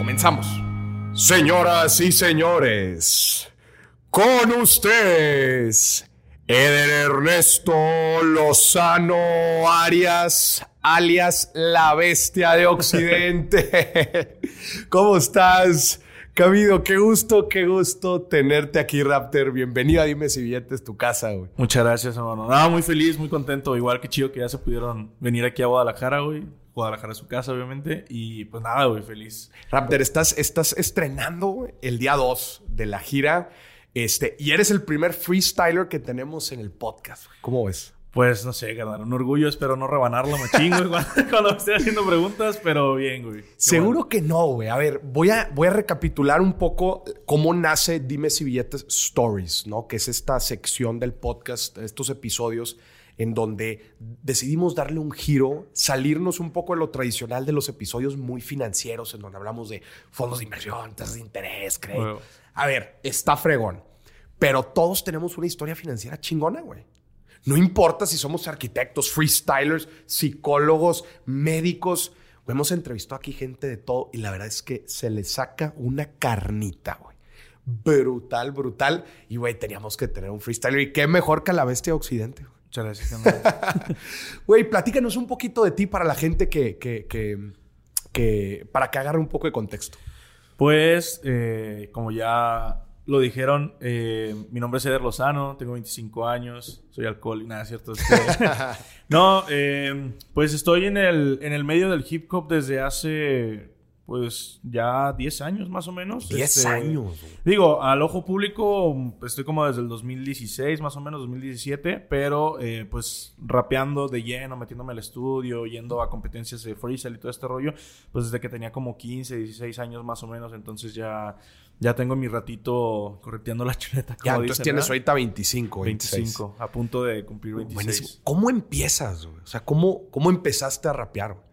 Comenzamos. Señoras y señores, con ustedes, Eder Ernesto Lozano Arias, alias la bestia de Occidente. ¿Cómo estás? Cabido, qué gusto, qué gusto tenerte aquí, Raptor. Bienvenido a Dime si billetes tu casa, güey. Muchas gracias, hermano. Nada, muy feliz, muy contento. Igual que chido que ya se pudieron venir aquí a Guadalajara, güey. Guadalajara su casa, obviamente. Y pues nada, güey, feliz. Raptor, estás, estás estrenando el día 2 de la gira. Este, y eres el primer freestyler que tenemos en el podcast. ¿Cómo ves? Pues no sé, carnal, un orgullo, espero no rebanarlo, me chingo cuando me esté haciendo preguntas, pero bien, güey. Seguro que no, güey. A ver, voy a, voy a recapitular un poco cómo nace Dime si billetes Stories, ¿no? Que es esta sección del podcast, estos episodios en donde decidimos darle un giro, salirnos un poco de lo tradicional de los episodios muy financieros, en donde hablamos de fondos de inversión, tasas de interés, crédito. A ver, está fregón. Pero todos tenemos una historia financiera chingona, güey. No importa si somos arquitectos, freestylers, psicólogos, médicos. Hemos entrevistado aquí gente de todo y la verdad es que se le saca una carnita, güey. Brutal, brutal. Y, güey, teníamos que tener un freestyler. Y qué mejor que la bestia occidente. Muchas gracias. Güey, platícanos un poquito de ti para la gente que, que, que, para que agarre un poco de contexto. Pues, eh, como ya lo dijeron, eh, mi nombre es Eder Lozano, tengo 25 años, soy alcohol y nada, ¿cierto? no, eh, pues estoy en el, en el medio del hip hop desde hace pues ya 10 años más o menos. 10 este, años. Digo, al ojo público estoy como desde el 2016 más o menos, 2017, pero eh, pues rapeando de lleno, metiéndome al estudio, yendo a competencias de freestyle y todo este rollo, pues desde que tenía como 15, 16 años más o menos, entonces ya, ya tengo mi ratito correteando la chuleta. ya, entonces tienes ahorita 25, 25, a punto de cumplir 26. ¿Cómo empiezas? O sea, ¿cómo, cómo empezaste a rapear?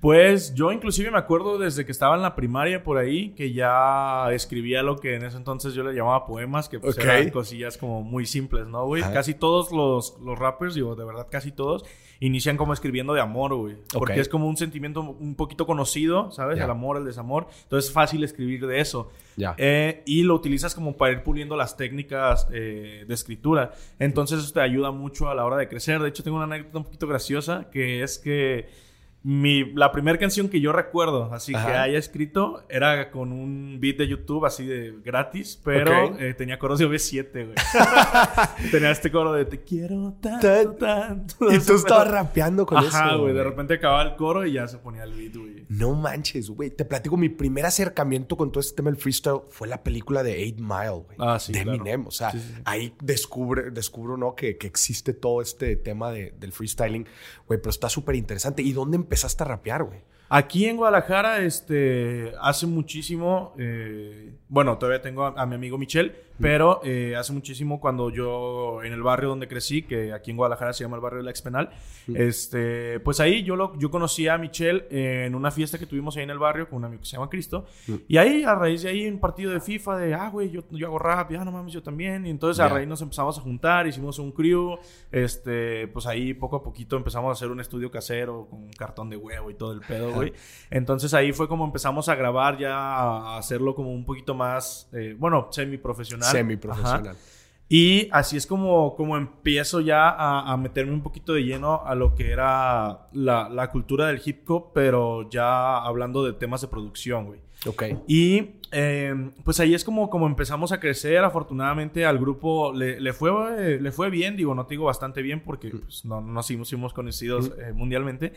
Pues yo inclusive me acuerdo desde que estaba en la primaria por ahí que ya escribía lo que en ese entonces yo le llamaba poemas, que pues eran cosillas como muy simples, ¿no, güey? Casi todos los, los rappers, digo, de verdad casi todos, inician como escribiendo de amor, güey. Porque es como un sentimiento un poquito conocido, ¿sabes? El amor, el desamor. Entonces es fácil escribir de eso. Ya. Eh, y lo utilizas como para ir puliendo las técnicas eh, de escritura. Entonces eso te ayuda mucho a la hora de crecer. De hecho, tengo una anécdota un poquito graciosa que es que mi, la primera canción que yo recuerdo, así que haya escrito, era con un beat de YouTube así de gratis, pero eh, tenía coros de OV7, güey. tenía este coro de te quiero tanto, tanto. Y tú estabas rapeando con eso. Ajá, güey. De repente acababa el coro y ya se ponía el beat, güey. No manches, güey. Te platico, mi primer acercamiento con todo este tema del freestyle fue la película de Eight Mile, güey. Ah, sí. De Eminem. O sea, ahí descubre, descubro, ¿no? Que, que existe todo este tema de, del freestyling, güey. Pero está súper interesante. ¿Y dónde empezaste a rapear, güey? Aquí en Guadalajara, este, hace muchísimo, eh, bueno, todavía tengo a, mi amigo Michel, pero eh, hace muchísimo cuando yo en el barrio donde crecí, que aquí en Guadalajara se llama el barrio de la Expenal, este, pues ahí yo, lo, yo conocí a Michel en una fiesta que tuvimos ahí en el barrio con un amigo que se llama Cristo, y ahí, a raíz de ahí, un partido de FIFA de, ah, güey, yo, yo hago rap, ya no mames, yo también, y entonces a raíz nos empezamos a juntar, hicimos un crew, este, pues ahí poco a poquito empezamos a hacer un estudio casero con un cartón de huevo y todo el pedo, entonces ahí fue como empezamos a grabar ya, a hacerlo como un poquito más, eh, bueno, Semi-profesional. Y así es como, como empiezo ya a, meterme un poquito de lleno a lo que era la, la cultura del hip hop, pero ya hablando de temas de producción, güey. Ok. Y eh, pues ahí es como, como empezamos a crecer. Afortunadamente al grupo le, le fue, le fue bien, digo, no te digo bastante bien porque pues, no, nos hicimos, conocidos eh, mundialmente.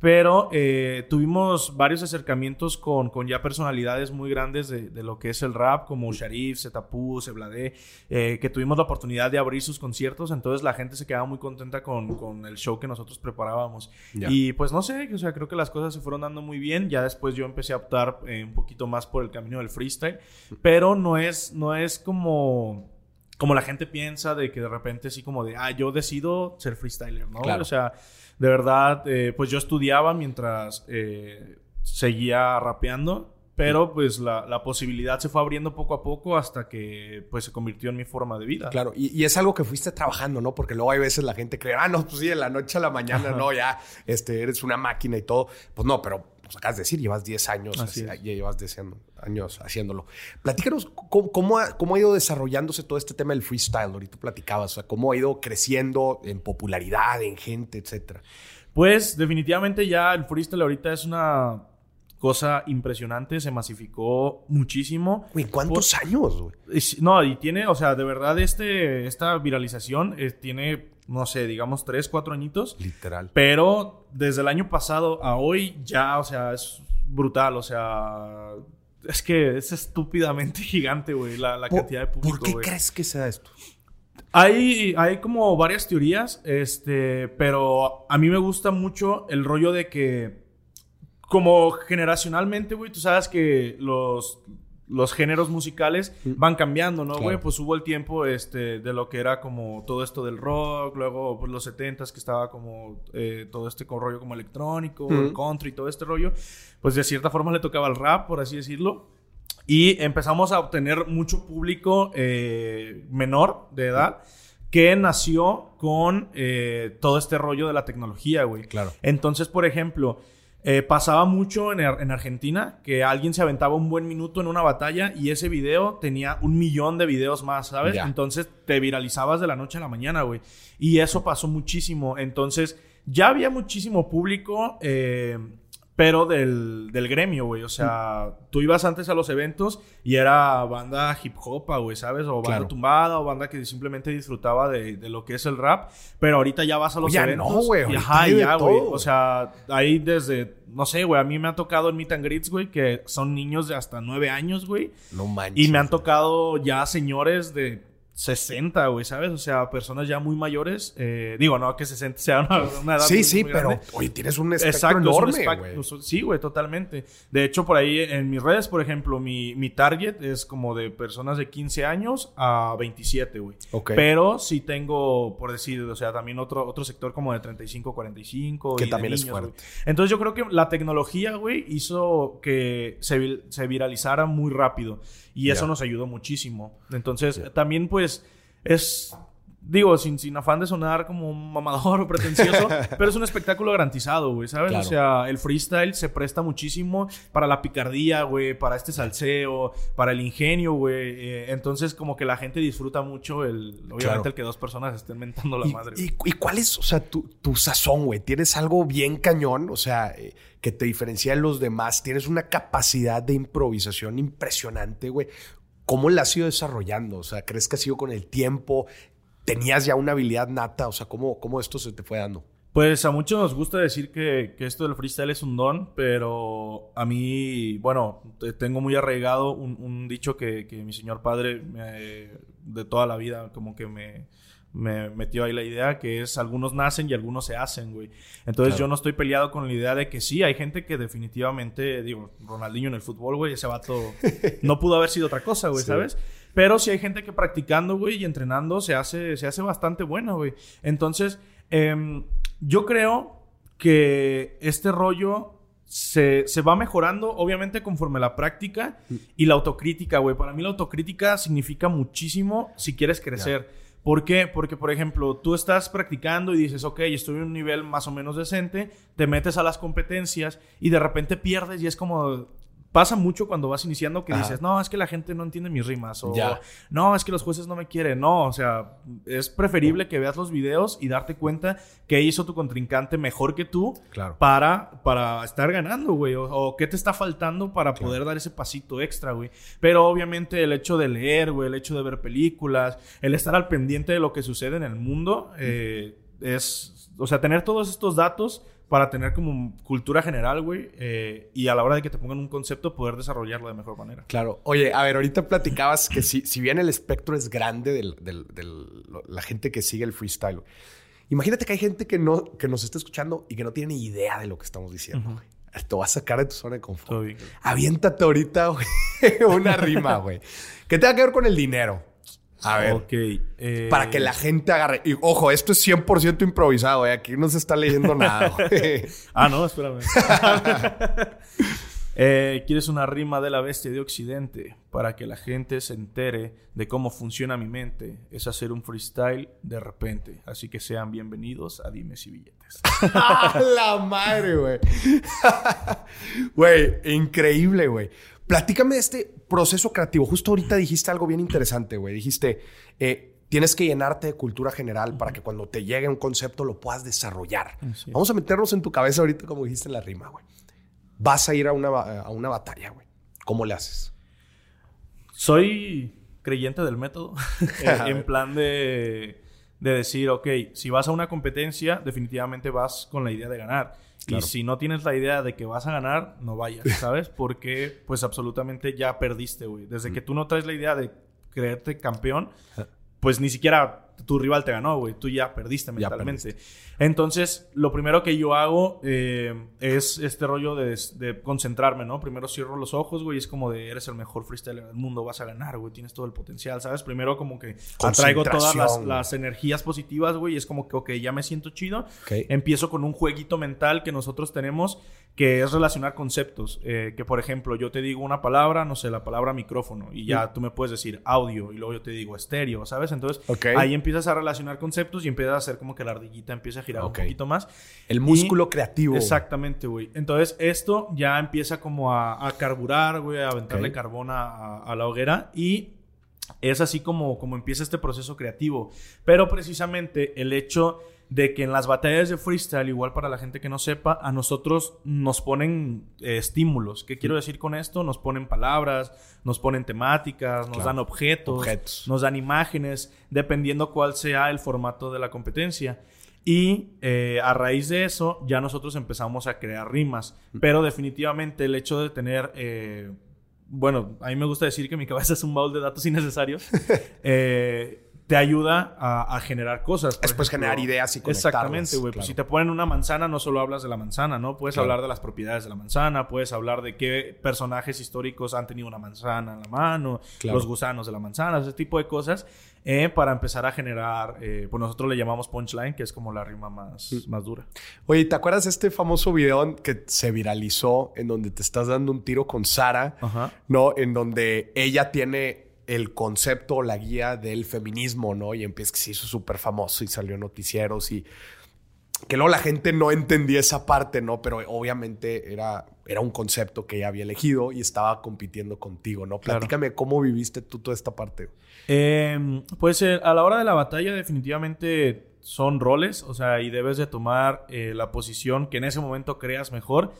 Pero eh, tuvimos varios acercamientos con, con ya personalidades muy grandes de, de, lo que es el rap, como Sharif, Zetapú, Sebladé, eh, que tuvimos la oportunidad de abrir sus conciertos. Entonces la gente se quedaba muy contenta con, con el show que nosotros preparábamos. Ya. Y pues no sé, o sea, creo que las cosas se fueron dando muy bien. Ya después yo empecé a optar eh, un poquito más por el camino del freestyle. Pero no es, no es como como la gente piensa de que de repente así como de, ah, yo decido ser freestyler, ¿no? Claro. O sea, de verdad, eh, pues yo estudiaba mientras eh, seguía rapeando, pero pues la, la, posibilidad se fue abriendo poco a poco hasta que pues se convirtió en mi forma de vida. Claro, y, y es algo que fuiste trabajando, ¿no? Porque luego hay veces la gente cree, ah, no, pues sí, de la noche a la mañana, no, ya, este, eres una máquina y todo. Pues no, pero pues acabas de decir, llevas 10 años, Así así, es. ya llevas 10 años haciéndolo. Platícanos cómo, cómo, ha, cómo ha ido desarrollándose todo este tema del freestyle. Ahorita platicabas, o sea, cómo ha ido creciendo en popularidad, en gente, etcétera. Pues definitivamente ya el freestyle ahorita es una cosa impresionante, se masificó muchísimo. Güey, ¿cuántos Por... años, güey? No, y tiene, o sea, de verdad este, esta viralización eh, tiene, no sé, digamos tres, cuatro añitos. Literal. Pero desde el año pasado a hoy ya, o sea, es brutal, o sea... Es que es estúpidamente gigante, güey, la, la cantidad de público. ¿Por qué wey. crees que sea esto? Hay, hay como varias teorías, este, pero a mí me gusta mucho el rollo de que, como generacionalmente, güey, tú sabes que los, los géneros musicales van cambiando, ¿no, güey? Claro. Pues hubo el tiempo este, de lo que era como todo esto del rock, luego pues, los 70s que estaba como eh, todo este rollo como electrónico, mm. el country, todo este rollo. Pues de cierta forma le tocaba el rap, por así decirlo. Y empezamos a obtener mucho público eh, menor de edad que nació con eh, todo este rollo de la tecnología, güey. Claro. Entonces, por ejemplo, eh, pasaba mucho en, en, Argentina que alguien se aventaba un buen minuto en una batalla y ese video tenía un millón de videos más, ¿sabes? Entonces te viralizabas de la noche a la mañana, güey. Y eso pasó muchísimo. Entonces ya había muchísimo público. Eh, pero del, del gremio, güey. O sea, mm. tú ibas antes a los eventos y era banda hip hop, güey, ¿sabes? O banda Claro. tumbada o banda que simplemente disfrutaba de, de lo que es el rap. Pero ahorita ya vas a los Ya eventos. no, güey, y Ajá, ya, güey. O sea, ahí desde, no sé, güey. A mí me ha tocado en Meet and Greets, güey, que son niños de hasta nueve años, güey. No manches. Y me han tocado ya señores de 60, güey, ¿sabes? O sea, personas ya muy mayores. Eh, digo, no que 60 sea una, una edad Sí, muy- sí, muy pero oye, tienes un espectro Exacto, es un enorme, pues, Sí, güey, totalmente. De hecho, por ahí en mis redes, por ejemplo, mi, mi target es como de personas de 15 años a 27, güey. Pero sí tengo, por decir, o sea, también otro, otro sector como de 35, 45. Que y de también es niños, fuerte. güey. Entonces yo creo que la tecnología, güey, hizo que se, se viralizara muy rápido. Y eso nos ayudó muchísimo. Entonces, también, pues, es... Digo, sin, sin afán de sonar como un mamador o pretencioso, pero es un espectáculo garantizado, güey, ¿sabes? Claro. O sea, el freestyle se presta muchísimo para la picardía, güey, para este salseo, para el ingenio, güey. Eh, entonces, como que la gente disfruta mucho el, obviamente, Claro. el que dos personas estén mentando la ¿Y, madre. y- y cuál es, o sea, tu, tu sazón, güey? ¿Tienes algo bien cañón? O sea, eh, que te diferencia de los demás. Tienes una capacidad de improvisación impresionante, güey. ¿Cómo la has ido desarrollando? O sea, ¿crees que ha sido con el tiempo? ¿Tenías ya una habilidad nata? O sea, ¿cómo, cómo esto se te fue dando? Pues a muchos nos gusta decir que, que esto del freestyle es un don, pero a mí, bueno, te- tengo muy arraigado un, un dicho que, que mi señor padre me- de toda la vida como que me, me metió ahí la idea, que es algunos nacen y algunos se hacen, güey. Entonces Claro. yo no estoy peleado con la idea de que sí, hay gente que definitivamente, digo, Ronaldinho en el fútbol, güey, ese vato no pudo haber sido otra cosa, güey, Sí. ¿sabes? Pero sí hay gente que practicando, güey, y entrenando se hace, se hace bastante buena, güey. Entonces, em, yo creo que este rollo se, se va mejorando, obviamente, conforme la práctica y la autocrítica, güey. Para mí la autocrítica significa muchísimo si quieres crecer. ¿Por qué? Porque, por ejemplo, tú estás practicando y dices, ok, estoy en un nivel más o menos decente, te metes a las competencias y de repente pierdes y es como... Pasa mucho cuando vas iniciando que Ajá. dices, no, es que la gente no entiende mis rimas o Ya. no, es que los jueces no me quieren. No, o sea, es preferible que veas los videos y darte cuenta que hizo tu contrincante mejor que tú Claro. para, para estar ganando, güey. O, o qué te está faltando para poder dar ese pasito extra, güey. Pero obviamente el hecho de leer, güey, el hecho de ver películas, el estar al pendiente de lo que sucede en el mundo, eh, es... O sea, tener todos estos datos para tener como cultura general, güey, eh, y a la hora de que te pongan un concepto, poder desarrollarlo de mejor manera. Claro. Oye, a ver, ahorita platicabas que si, si bien el espectro es grande de la gente que sigue el freestyle, imagínate que hay gente que, no, que nos está escuchando y que no tiene ni idea de lo que estamos diciendo. Te vas a sacar de tu zona de confort. Aviéntate ahorita, güey, una rima, güey. Que tenga que ver con el dinero. A ver. Eh, Para que la gente agarre. Y ojo, esto es 100% improvisado, ¿eh? Aquí no se está leyendo nada. ah, no, espérame. Eh, ¿Quieres una rima de la bestia de Occidente? Para que la gente se entere de cómo funciona mi mente. Es hacer un freestyle de repente. Así que sean bienvenidos a Dimes y Billetes. la madre, güey! Güey, increíble, güey. Platícame de este proceso creativo. Justo ahorita dijiste algo bien interesante, güey. Dijiste, eh, tienes que llenarte de cultura general para que cuando te llegue un concepto lo puedas desarrollar. Vamos a meternos en tu cabeza ahorita, como dijiste en la rima, güey. Vas a ir a una, a una batalla, güey. ¿Cómo le haces? Soy creyente del método. Eh, en plan de, de decir, ok, si vas a una competencia, definitivamente vas con la idea de ganar. Y si no tienes la idea de que vas a ganar, no vayas, ¿sabes? Porque pues absolutamente ya perdiste, güey. Desde que tú no traes la idea de creerte campeón, pues ni siquiera tu rival te ganó, güey. Tú ya perdiste mentalmente. Entonces, lo primero que yo hago eh, es este rollo de, concentrarme, ¿no? Primero cierro los ojos, güey. Es como de, eres el mejor freestyler del mundo, vas a ganar, güey. Tienes todo el potencial, ¿sabes? Primero como que atraigo todas las, energías positivas, güey. Y es como que, ok, ya me siento chido. Empiezo con un jueguito mental que nosotros tenemos que es relacionar conceptos. Eh, que, por ejemplo, yo te digo una palabra, no sé, la palabra micrófono. Y ya mm. tú me puedes decir audio. Y luego yo te digo estéreo, ¿sabes? Entonces, ahí empiezas a relacionar conceptos y empiezas a hacer como que la ardillita empieza a girar un poquito más. El músculo creativo. Exactamente, güey. Entonces, esto ya empieza como a, carburar, güey, a aventarle carbón a, la hoguera y es así como, como empieza este proceso creativo. Pero precisamente el hecho de que en las batallas de freestyle, igual para la gente que no sepa, a nosotros nos ponen eh, estímulos. ¿Qué quiero decir con esto? Nos ponen palabras, nos ponen temáticas, nos dan objetos, nos dan imágenes, dependiendo cuál sea el formato de la competencia. Y eh, a raíz de eso, ya nosotros empezamos a crear rimas. Mm. Pero definitivamente el hecho de tener... Eh, bueno, a mí me gusta decir que mi cabeza es un baúl de datos innecesarios. eh, te ayuda a, generar cosas. Después generar ideas y conectarlas. Exactamente, güey. Pues si te ponen una manzana, no solo hablas de la manzana, ¿no? Puedes hablar de las propiedades de la manzana, puedes hablar de qué personajes históricos han tenido una manzana en la mano, los gusanos de la manzana, ese tipo de cosas, eh, para empezar a generar, eh, pues nosotros le llamamos punchline, que es como la rima más, mm. más dura. Oye, ¿te acuerdas de este famoso video que se viralizó en donde te estás dando un tiro con Sara, ¿no? En donde ella tiene el concepto o la guía del feminismo, ¿no? Y empieza que se hizo súper famoso y salió en noticieros y que luego la gente no entendía esa parte, ¿no? Pero obviamente era, era un concepto que ella había elegido y estaba compitiendo contigo, ¿no? Platícame cómo viviste tú toda esta parte. Em, pues eh, a la hora de la batalla definitivamente son roles, o sea, y debes de tomar eh, la posición que en ese momento creas mejor.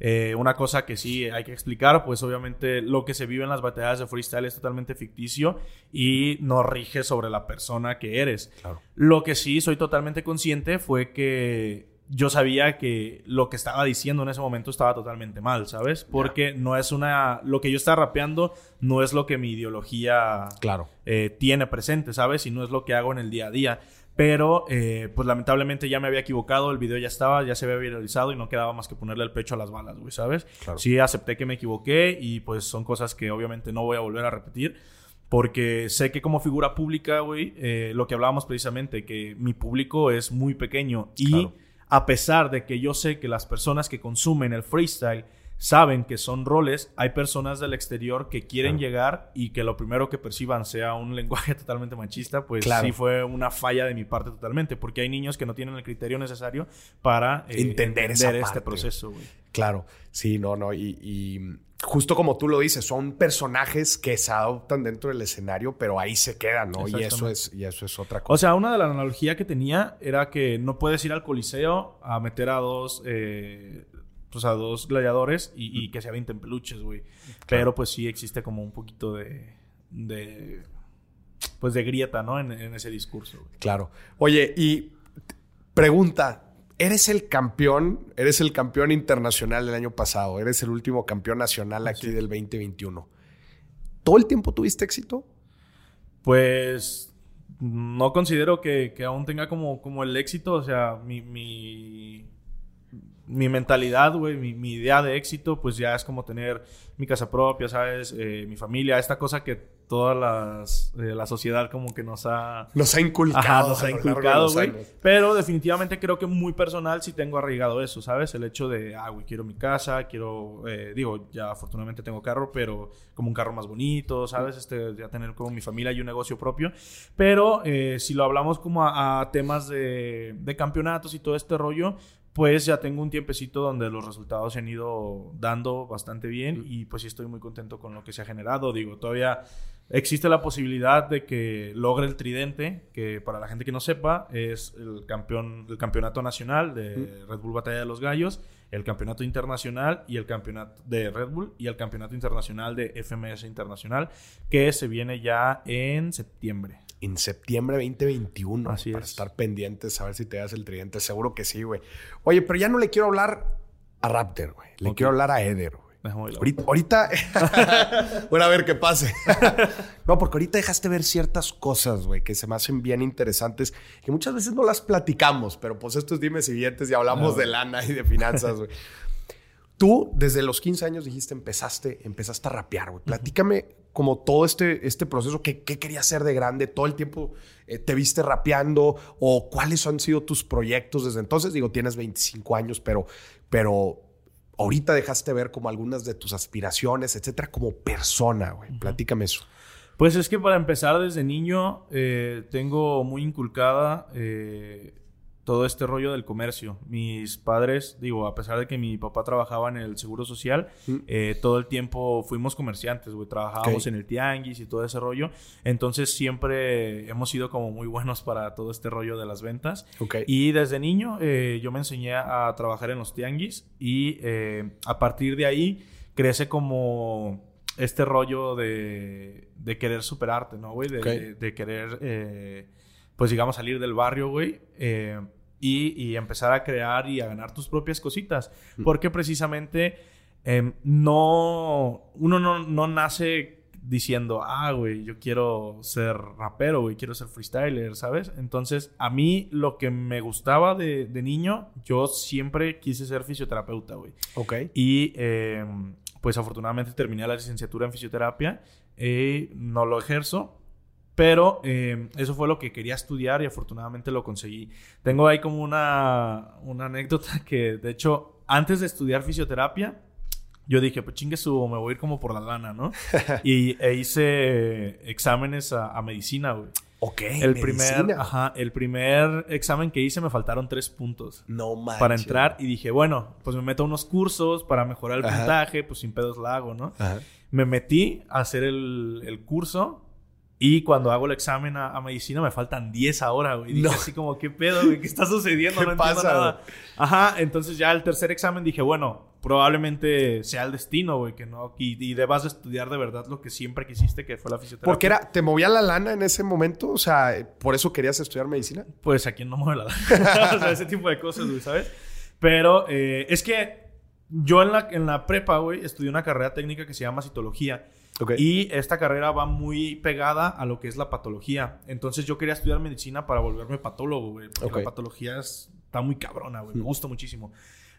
Eh, una cosa que sí hay que explicar, pues obviamente lo que se vive en las batallas de freestyle es totalmente ficticio y no rige sobre la persona que eres. Lo que sí soy totalmente consciente fue que yo sabía que lo que estaba diciendo en ese momento estaba totalmente mal, ¿sabes? Porque no es una... Lo que yo estaba rapeando no es lo que mi ideología claro. Eh, tiene presente, ¿sabes? Y no es lo que hago en el día a día. Pero, eh, pues lamentablemente ya me había equivocado, el video ya estaba, ya se había viralizado y no quedaba más que ponerle el pecho a las balas, güey, ¿sabes? Sí, acepté que me equivoqué y pues son cosas que obviamente no voy a volver a repetir. Porque sé que como figura pública, güey, eh, lo que hablábamos precisamente, que mi público es muy pequeño y a pesar de que yo sé que las personas que consumen el freestyle saben que son roles, hay personas del exterior que quieren llegar y que lo primero que perciban sea un lenguaje totalmente machista, pues sí fue una falla de mi parte totalmente, porque hay niños que no tienen el criterio necesario para eh, entender, este proceso. Claro, sí, no, no, y, justo como tú lo dices, son personajes que se adoptan dentro del escenario, pero ahí se quedan, ¿no? Y eso es, y eso es otra cosa. O sea, una de las analogías que tenía era que no puedes ir al coliseo a meter a dos eh, pues, a dos gladiadores y, que se avienten peluches, güey. Pero pues sí existe como un poquito de, de pues de grieta, ¿no? En, ese discurso. Claro. Oye, y pregunta, eres el campeón, eres el campeón internacional del año pasado, eres el último campeón nacional aquí del 2021. ¿Todo el tiempo tuviste éxito? Pues no considero que, que aún tenga como, como el éxito, o sea, mi, mi, mi mentalidad, güey, mi, mi idea de éxito, pues ya es como tener mi casa propia, ¿sabes? Eh, mi familia, esta cosa que toda las, eh, la sociedad como que nos ha... Nos ha inculcado. Ajá, nos ha inculcado, güey. Pero definitivamente creo que muy personal sí tengo arraigado eso, ¿sabes? El hecho de, ah, güey, quiero mi casa, quiero... Eh, digo, ya afortunadamente tengo carro, pero como un carro más bonito, ¿sabes? Este, ya tener como mi familia y un negocio propio. Pero si lo hablamos como a, a temas de, de campeonatos y todo este rollo, pues ya tengo un tiempecito donde los resultados se han ido dando bastante bien y pues sí estoy muy contento con lo que se ha generado. Digo, todavía existe la posibilidad de que logre el tridente, que para la gente que no sepa es el campeón, el campeonato nacional de Red Bull Batalla de los Gallos, el campeonato internacional y el campeonato de Red Bull y el campeonato internacional de FMS Internacional, que se viene ya en septiembre en septiembre 2021. Así para es. estar pendientes, a ver si te das el tridente. Seguro que sí, güey. Oye, pero ya no le quiero hablar a Raptor, güey. Le quiero hablar a Eder, güey. Ahorita, ahorita- bueno, a ver qué pase. no, porque ahorita dejaste ver ciertas cosas, güey, que se me hacen bien interesantes, que muchas veces no las platicamos, pero pues estos dimes y billetes y hablamos de lana y de finanzas, güey. Tú, desde los 15 años dijiste, empezaste, empezaste a rapear, güey. Platícame como todo este, este proceso, ¿qué, qué querías hacer de grande? ¿Todo el tiempo eh, te viste rapeando? ¿O cuáles han sido tus proyectos desde entonces? Digo, tienes 25 años, pero, pero ahorita dejaste ver como algunas de tus aspiraciones, etcétera, como persona, güey. Platícame eso. Pues es que para empezar desde niño eh, tengo muy inculcada eh, todo este rollo del comercio. Mis padres, digo, a pesar de que mi papá trabajaba en el Seguro Social, Mm. eh, todo el tiempo fuimos comerciantes, güey. Trabajábamos en el tianguis y todo ese rollo. Entonces siempre hemos sido como muy buenos para todo este rollo de las ventas. Y desde niño eh, yo me enseñé a trabajar en los tianguis y eh, a partir de ahí crece como este rollo de, de querer superarte, ¿no, güey? De, Ok. de- de querer, eh, pues digamos, salir del barrio, güey. eh, y, y empezar a crear y a ganar tus propias cositas. Porque precisamente em, no... Uno no, no nace diciendo, ah, güey, yo quiero ser rapero, güey, quiero ser freestyler, ¿sabes? Entonces, a mí lo que me gustaba de, de niño, yo siempre quise ser fisioterapeuta, güey. Ok. Y eh, pues afortunadamente terminé la licenciatura en fisioterapia. Eh, no lo ejerzo, pero eh, eso fue lo que quería estudiar y afortunadamente lo conseguí. Tengo ahí como una, una anécdota que, de hecho, antes de estudiar fisioterapia, yo dije, pues chingue me voy a ir como por la lana, ¿no? y e hice exámenes a, a medicina, güey. Ok. El primer, medicina. ajá, el primer examen que hice me faltaron tres puntos No manches. para entrar y dije, bueno, pues me meto a unos cursos para mejorar el Ajá. puntaje, pues sin pedos la hago, ¿no? Ajá. Me metí a hacer el, el curso y cuando hago el examen a, a medicina me faltan 10 ahora, güey. Y Dije No. así como, ¿qué pedo, güey? ¿Qué está sucediendo? ¿Qué no entiendo pasa, nada. Ajá, entonces ya el tercer examen dije, bueno, probablemente sea el destino, güey, que no, y, y debas de estudiar de verdad lo que siempre quisiste, que fue la fisioterapia. Porque era, ¿te movía la lana en ese momento? O sea, ¿por eso querías estudiar medicina? Pues a quien no mueve la o sea, ese tipo de cosas, güey, ¿sabes? Pero eh, es que yo en la, en la prepa, güey, estudié una carrera técnica que se llama citología. Y esta carrera va muy pegada a lo que es la patología. Entonces yo quería estudiar medicina para volverme patólogo, güey. Porque Ok. la patología es- está muy cabrona, güey. Me gusta muchísimo.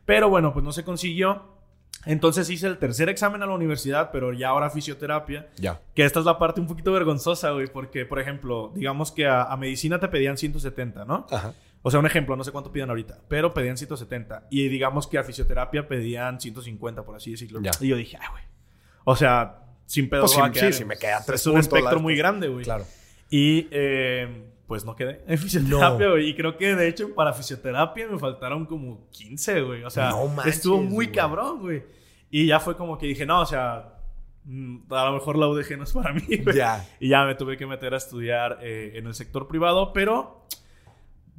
Pero bueno, pues no se consiguió. Entonces hice el tercer examen a la universidad, pero ya ahora fisioterapia. Ya. Que esta es la parte un poquito vergonzosa, güey. Porque, por ejemplo, digamos que a, a medicina te pedían 170, ¿no? Ajá. O sea, un ejemplo, no sé cuánto pidan ahorita, pero pedían 170. Y digamos que a fisioterapia pedían 150, por así decirlo. Ya. Y yo dije, ay, güey. O sea, sin pedo. Pues va a quedar sí, sí, me queda tres Es un espectro muy grande, güey. Claro. Y eh, pues no quedé en fisioterapia, güey. Y creo que de hecho para fisioterapia me faltaron como 15, güey. O sea, No manches, estuvo muy güey. cabrón, güey. Y ya fue como que dije, no, o sea, mm, a lo mejor la UDG no es para mí, güey. Ya. Y ya me tuve que meter a estudiar eh, en el sector privado, pero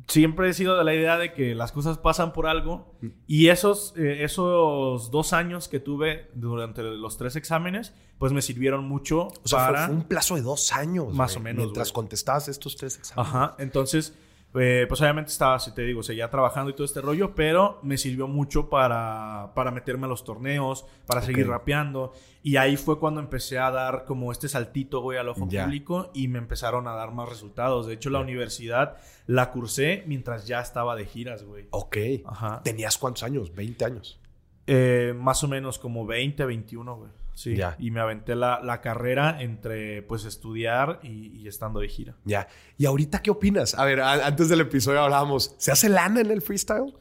siempre he sido de la idea de que las cosas pasan por algo. Y esos, eh, esos dos años que tuve durante los tres exámenes, pues me sirvieron mucho O sea, para... fue, un plazo de dos años. Más o menos, Mientras contestabas estos tres exámenes. Ajá, entonces, Eh, pues obviamente estaba, si te digo, seguía trabajando y todo este rollo, pero me sirvió mucho para, para meterme a los torneos, para seguir rapeando. Y ahí fue cuando empecé a dar como este saltito, güey, al ojo público y me empezaron a dar más resultados. De hecho, la universidad la cursé mientras ya estaba de giras, güey. Ok. Ajá. ¿Tenías cuántos años? ¿20 años? Eh, más o menos como 20, 21, güey. Sí. Ya. Y me aventé la, carrera entre pues estudiar y, estando de gira. Ya. ¿Y ahorita qué opinas? A ver, antes del episodio hablábamos, ¿se hace lana en el freestyle?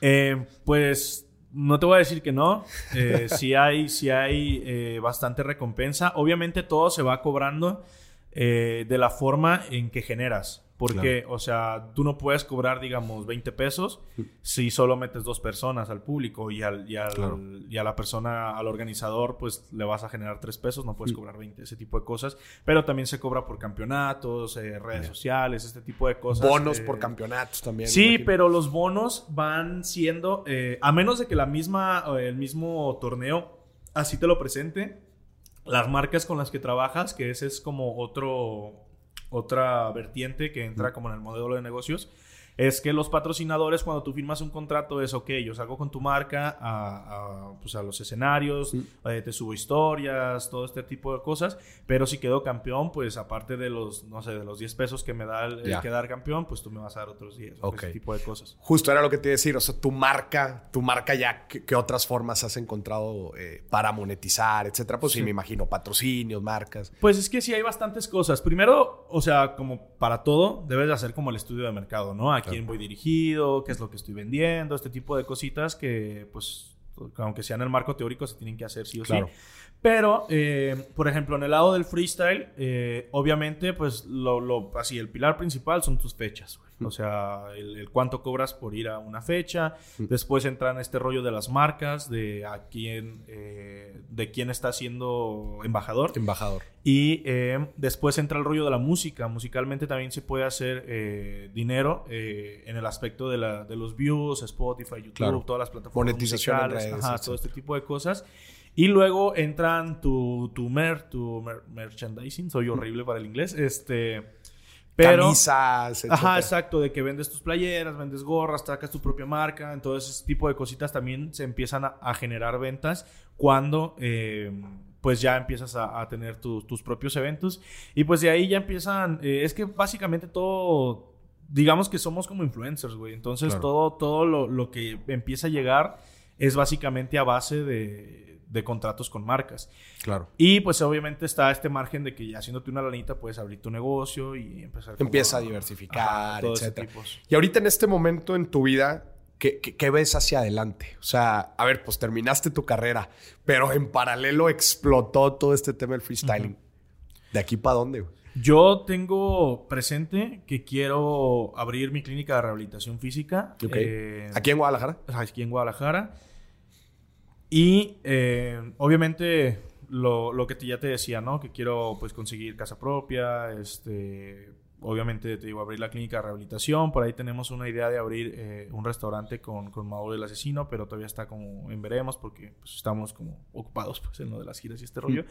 Eh, pues no te voy a decir que no. Eh, sí hay, sí hay eh, bastante recompensa. Obviamente todo se va cobrando de la forma en que generas. Porque, o sea, tú no puedes cobrar, digamos, 20 pesos si solo metes dos personas al público y, al, y, a la persona, al organizador, pues le vas a generar tres pesos, no puedes cobrar 20, ese tipo de cosas. Pero también se cobra por campeonatos, eh, redes sociales, este tipo de cosas. Bonos por campeonatos también. Sí, pero los bonos van siendo, eh, a menos de que la misma, el mismo torneo así te lo presente, las marcas con las que trabajas, que ese es como otro otra vertiente que entra como en el modelo de negocios es que los patrocinadores, cuando tú firmas un contrato, es ok, yo salgo con tu marca a, pues a los escenarios, eh, te subo historias, todo este tipo de cosas, pero si quedo campeón, pues aparte de los, no sé, de los 10 pesos que me da el, quedar campeón, pues tú me vas a dar otros 10, ese tipo de cosas. Justo era lo que te iba a decir, o sea, tu marca, tu marca ya, ¿qué, otras formas has encontrado eh, para monetizar, etcétera? Pues sí. me imagino, patrocinios, marcas. Pues es que sí hay bastantes cosas. Primero, o sea, como para todo, debes de hacer como el estudio de mercado, ¿no? Quién voy dirigido, qué es lo que estoy vendiendo, este tipo de cositas que, pues, aunque sean el marco teórico, se tienen que hacer sí o sí. Pero, eh, por ejemplo, en el lado del freestyle, eh, obviamente, pues, lo, así, el pilar principal son tus fechas, O sea, el, cuánto cobras por ir a una fecha. Después entra en este rollo de las marcas, de a quién, eh, de quién está siendo embajador. Embajador. Y después entra el rollo de la música. Musicalmente también se puede hacer dinero en el aspecto de, la, de los views, Spotify, YouTube, todas las plataformas Monetización musicales, todo este tipo de cosas. Y luego entran tu, tu, mer, tu merchandising, soy horrible para el inglés, este... Pero, Camisas, Ajá, exacto, de que vendes tus playeras, vendes gorras, sacas tu propia marca, entonces ese tipo de cositas también se empiezan a, generar ventas cuando eh, pues ya empiezas a, tener tus propios eventos. Y pues de ahí ya empiezan, eh, es que básicamente todo, digamos que somos como influencers, güey, entonces todo, todo lo, lo que empieza a llegar es básicamente a base de de contratos con marcas. Claro. Y pues obviamente está este margen de que ya haciéndote una lanita puedes abrir tu negocio y empezar Empieza a diversificar, etc. Y ahorita en este momento en tu vida, ¿qué, ¿qué, ves hacia adelante? O sea, a ver, pues terminaste tu carrera, pero en paralelo explotó todo este tema del freestyling. ¿De aquí para dónde? Yo tengo presente que quiero abrir mi clínica de rehabilitación física. Eh, ¿Aquí en Guadalajara? Aquí en Guadalajara. Y eh, obviamente lo, lo, que ya te decía, ¿no? Que quiero pues conseguir casa propia, este, obviamente te digo, abrir la clínica de rehabilitación. Por ahí tenemos una idea de abrir eh, un restaurante con, con Mauro el asesino, pero todavía está como en veremos porque pues, estamos como ocupados pues, en lo de las giras y este rollo.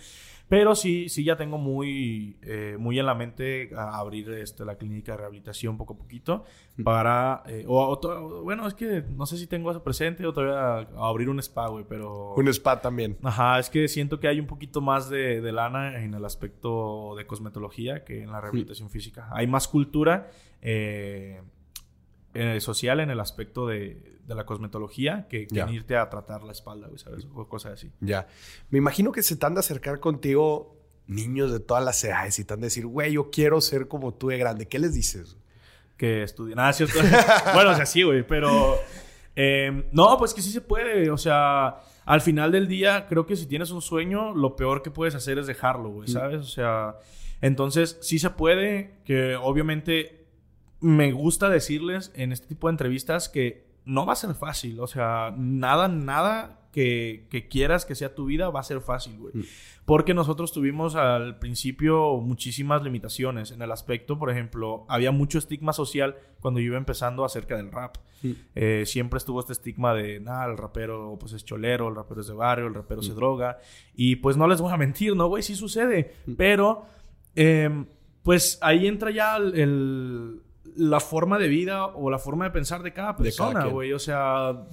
Pero sí, sí ya tengo muy, eh, muy en la mente abrir este, la clínica de rehabilitación poco a poquito para... Eh, o, bueno, es que no sé si tengo eso presente o todavía abrir un spa, güey, pero... Un spa también. Ajá, es que siento que hay un poquito más de, de lana en el aspecto de cosmetología que en la rehabilitación física hay más cultura eh, social en el aspecto de, la cosmetología que, irte a tratar la espalda, ¿sabes? O cosas así. Ya. Me imagino que se te han de acercar contigo niños de todas las edades y te han de decir, güey, yo quiero ser como tú de grande. ¿Qué les dices? Que estudien. Ah, cierto. bueno, o sea, sí, güey, pero... Em, no, pues que sí se puede. O sea, al final del día, creo que si tienes un sueño, lo peor que puedes hacer es dejarlo, güey. ¿sabes? O sea, entonces, sí se puede, que obviamente me gusta decirles en este tipo de entrevistas que no va a ser fácil. O sea, nada, nada que, quieras que sea tu vida va a ser fácil, güey. Mm. Porque nosotros tuvimos al principio muchísimas limitaciones en el aspecto, por ejemplo, había mucho estigma social cuando yo iba empezando acerca del rap. Mm. Eh, siempre estuvo este estigma de, nada, el rapero pues es cholero, el rapero es de barrio, el rapero se mm. droga. Y pues no les voy a mentir, ¿no, güey? Sí sucede. Pero, em, pues ahí entra ya el la forma de vida o la forma de pensar de cada persona, güey. O sea,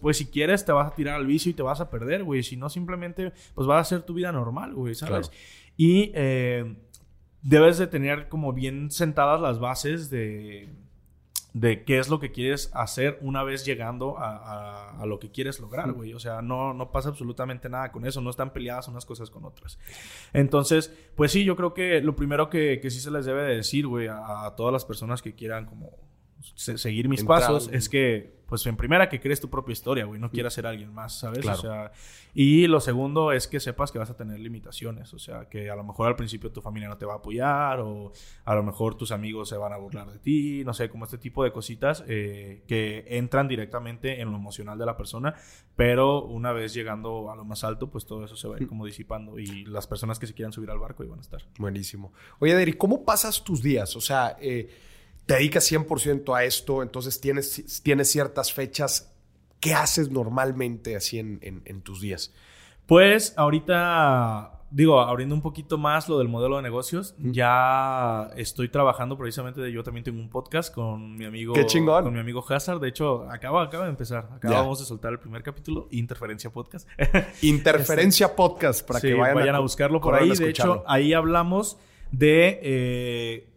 pues si quieres te vas a tirar al vicio y te vas a perder, güey. Si no, simplemente pues vas a hacer tu vida normal, güey, ¿sabes? Y eh, debes de tener como bien sentadas las bases de, de qué es lo que quieres hacer una vez llegando a, lo que quieres lograr, güey. O sea, no, no pasa absolutamente nada con eso, no están peleadas unas cosas con otras. Entonces, pues sí, yo creo que lo primero que, que sí se les debe de decir, güey, a todas las personas que quieran como seguir mis pasos es que, pues en primera, que crees tu propia historia, güey, no quieras ser alguien más, ¿sabes? O sea, y lo segundo es que sepas que vas a tener limitaciones, o sea, que a lo mejor al principio tu familia no te va a apoyar o a lo mejor tus amigos se van a burlar de ti, no sé, como este tipo de cositas eh, que entran directamente en lo emocional de la persona, pero una vez llegando a lo más alto, pues todo eso se va a ir como disipando y las personas que se quieran subir al barco ahí van a estar. Buenísimo. Oye, Deri, ¿cómo pasas tus días? O sea, eh, te dedicas 100% a esto, entonces tienes, tienes ciertas fechas. ¿Qué haces normalmente así en, en, tus días? Pues ahorita digo, abriendo un poquito más lo del modelo de negocios, ya estoy trabajando precisamente de yo también tengo un podcast con mi amigo Qué chingón. con mi amigo Hazard, de hecho, acaba acaba de empezar, acabamos de soltar el primer capítulo, Interferencia Podcast. Interferencia este, Podcast para que vayan, a, buscarlo por ahí, de hecho, ahí hablamos de eh,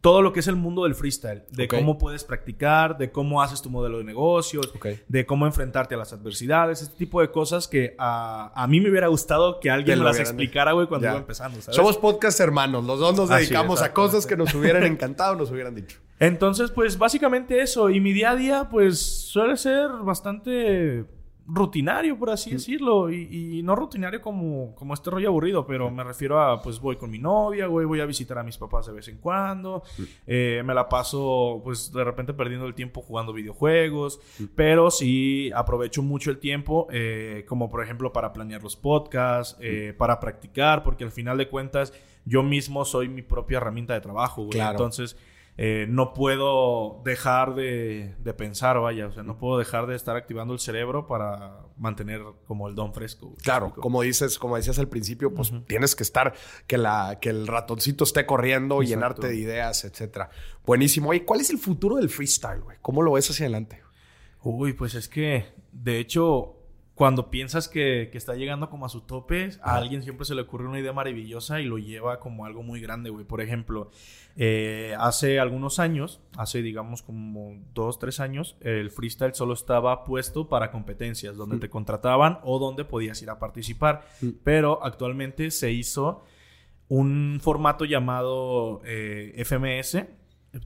todo lo que es el mundo del freestyle, de cómo puedes practicar, de cómo haces tu modelo de negocios, de cómo enfrentarte a las adversidades, este tipo de cosas que a, mí me hubiera gustado que alguien me las explicara, güey, cuando iba empezando, Somos podcast hermanos, los dos nos dedicamos a cosas que nos hubieran encantado, nos hubieran dicho. Entonces, pues básicamente eso, y mi día a día, pues suele ser bastante rutinario, por así decirlo. Y, no rutinario como, como este rollo aburrido, pero me refiero a, pues voy con mi novia, güey, voy a visitar a mis papás de vez en cuando. Eh, me la paso, pues de repente perdiendo el tiempo jugando videojuegos. Pero sí aprovecho mucho el tiempo, eh, como por ejemplo para planear los podcasts, eh, para practicar, porque al final de cuentas yo mismo soy mi propia herramienta de trabajo, güey. Entonces eh, no puedo dejar de, pensar, vaya, o sea, no puedo dejar de estar activando el cerebro para mantener como el don fresco. Claro, como dices, como decías al principio, pues tienes que estar, que, la, que el ratoncito esté corriendo, llenarte de ideas, etcétera. Buenísimo. ¿Y ¿cuál es el futuro del freestyle, güey? ¿Cómo lo ves hacia adelante? Uy, pues es que, de hecho, cuando piensas que, está llegando como a su tope, a alguien siempre se le ocurre una idea maravillosa y lo lleva como algo muy grande, güey. Por ejemplo, eh, hace algunos años, hace digamos como dos, tres años, el freestyle solo estaba puesto para competencias, donde te contrataban o donde podías ir a participar. Pero actualmente se hizo un formato llamado eh, FMS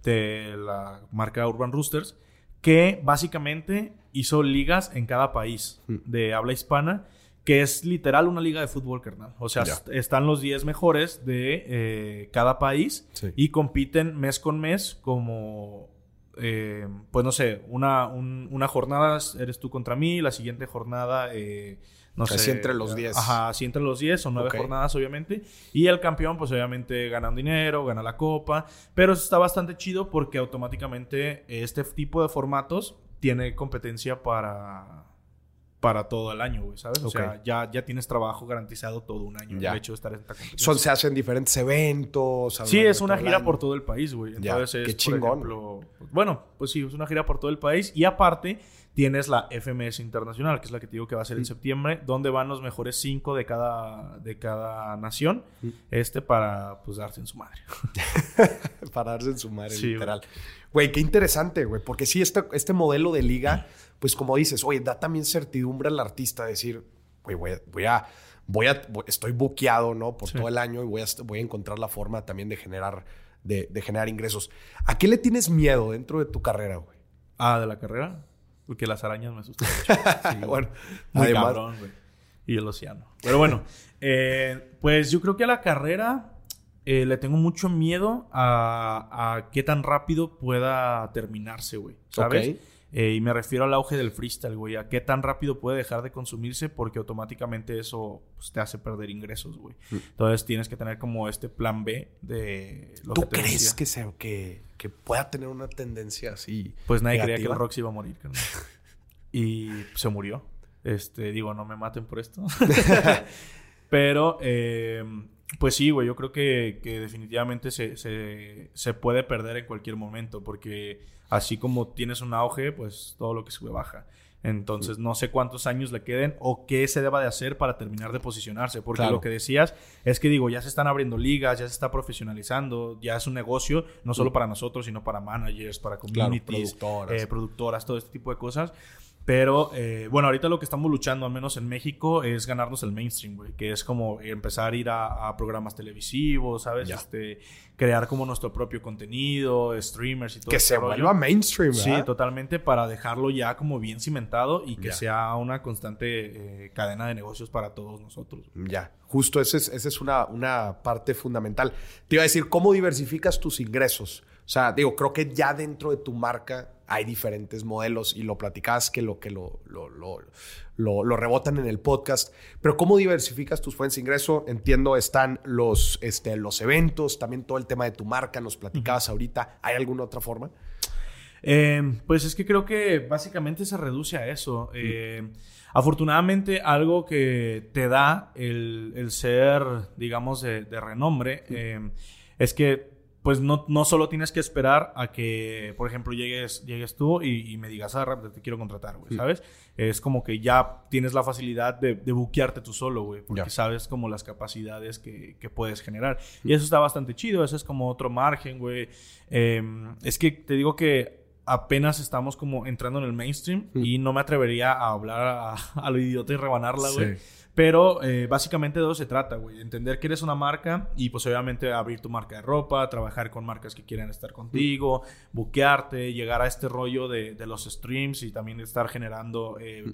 de la marca Urban Roosters que básicamente hizo ligas en cada país hmm. de habla hispana, que es literal una liga de fútbol, carnal. O sea, están los 10 mejores de eh, cada país y compiten mes con mes como, eh, pues no sé, una, una jornada eres tú contra mí, la siguiente jornada... Eh, no sé. Así entre los 10. Ajá, así entre los 10, son nueve jornadas, obviamente. Y el campeón, pues obviamente ganan dinero, gana la copa. Pero eso está bastante chido porque automáticamente este tipo de formatos tiene competencia para para todo el año, güey, ¿sabes? O sea, ya, ya tienes trabajo garantizado todo un año. Ya. hecho de estar en esta competencia. Son, se hacen diferentes eventos. Sí, es una gira por todo el país, güey. Entonces, Qué chingón. Bueno, pues sí, es una gira por todo el país. Y aparte, tienes la FMS Internacional, que es la que te digo que va a ser en septiembre, donde van los mejores cinco de cada, de cada nación, este para pues darse en su madre. para darse en su madre, literal. Güey, qué interesante, güey, porque sí, este, este modelo de liga, pues como dices, oye, da también certidumbre al artista decir, güey, voy, voy a... Voy a, estoy buqueado, ¿no? Por todo el año y voy a, voy a encontrar la forma también de generar, de, de generar ingresos. ¿A qué le tienes miedo dentro de tu carrera, güey? Ah, ¿de la carrera? Porque las arañas me asustan mucho. bueno, muy cabrón, güey. Y el océano. Pero bueno, eh, pues yo creo que a la carrera eh, le tengo mucho miedo a, a, qué tan rápido pueda terminarse, güey. ¿Sabes? Eh, y me refiero al auge del freestyle, güey. A qué tan rápido puede dejar de consumirse porque automáticamente eso pues, te hace perder ingresos, güey. Mm. Entonces tienes que tener como este plan B de lo ¿Tú que crees que, sea, que, que, pueda tener una tendencia así? Pues nadie creía que el Roxy iba a morir, y se murió. Este, digo, no me maten por esto. Pero, eh, Pues sí, güey, yo creo que, que definitivamente se, se, se puede perder en cualquier momento, porque así como tienes un auge, pues todo lo que sube baja. Entonces, no sé cuántos años le queden o qué se deba de hacer para terminar de posicionarse. Porque Claro. lo que decías es que, digo, ya se están abriendo ligas, ya se está profesionalizando, ya es un negocio, no solo para nosotros, sino para managers, para communities, productoras. eh, productoras, todo este tipo de cosas. Pero, eh, bueno, ahorita lo que estamos luchando, al menos en México, es ganarnos el mainstream, güey. Que es como empezar a ir a, a programas televisivos, ¿sabes? Ya. Este, crear como nuestro propio contenido, streamers y todo Que se rollo. vuelva mainstream, Sí, ¿verdad? totalmente para dejarlo ya como bien cimentado y que Ya. sea una constante eh, cadena de negocios para todos nosotros. Ya, justo esa es, esa es una, una parte fundamental. Te iba a decir, ¿cómo diversificas tus ingresos? O sea, digo, creo que ya dentro de tu marca hay diferentes modelos y lo platicabas que lo que lo, lo, lo, lo- lo rebotan en el podcast. Pero ¿cómo diversificas tus fuentes de ingreso? Entiendo, están los, este, los eventos, también todo el tema de tu marca, nos platicabas ahorita. ¿Hay alguna otra forma? Eh, pues es que creo que básicamente se reduce a eso. Eh, afortunadamente, algo que te da el, el ser, digamos, de, de renombre, eh, es que pues no, no solo tienes que esperar a que, por ejemplo, llegues, llegues tú y, y me digas, ah, te quiero contratar, güey, ¿sabes? Es como que ya tienes la facilidad de, de buquearte tú solo, güey, porque Ya. sabes como las capacidades que, que puedes generar. Y eso está bastante chido, eso es como otro margen, güey. Eh, es que te digo que apenas estamos como entrando en el mainstream y no me atrevería a hablar a, a lo idiota y rebanarla, güey. Pero eh, básicamente de eso se trata, güey. Entender que eres una marca y pues obviamente abrir tu marca de ropa, trabajar con marcas que quieran estar contigo, buquearte, llegar a este rollo de, de los streams y también estar generando eh,